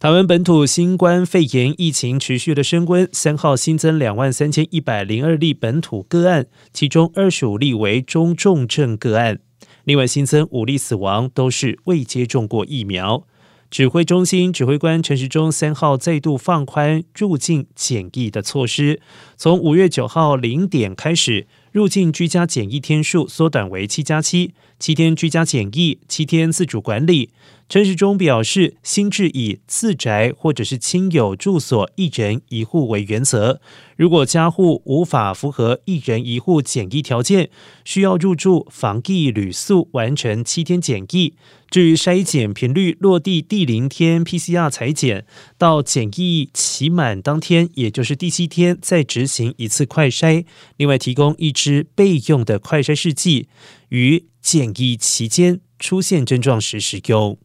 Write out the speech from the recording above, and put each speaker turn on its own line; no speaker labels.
台湾本土新冠肺炎疫情持续的升温，三号新增两万三千一百零二例本土个案，其中二十五例为中重症个案。另外新增五例死亡，都是未接种过疫苗。指挥中心指挥官陈时中三号再度放宽入境检疫的措施，从五月九号零点开始，入境居家检疫天数缩短为七加七，七天居家检疫，七天自主管理。陈时中表示，新制以自宅或者是亲友住所一人一户为原则。如果家户无法符合一人一户检疫条件，需要入住防疫旅宿完成七天检疫。至于筛检频率，落地第零天 PCR 裁检，到检疫期满当天，也就是第七天，再执行一次快筛。另外，提供一支之备用的快筛试剂，于检疫期间出现症状时使用。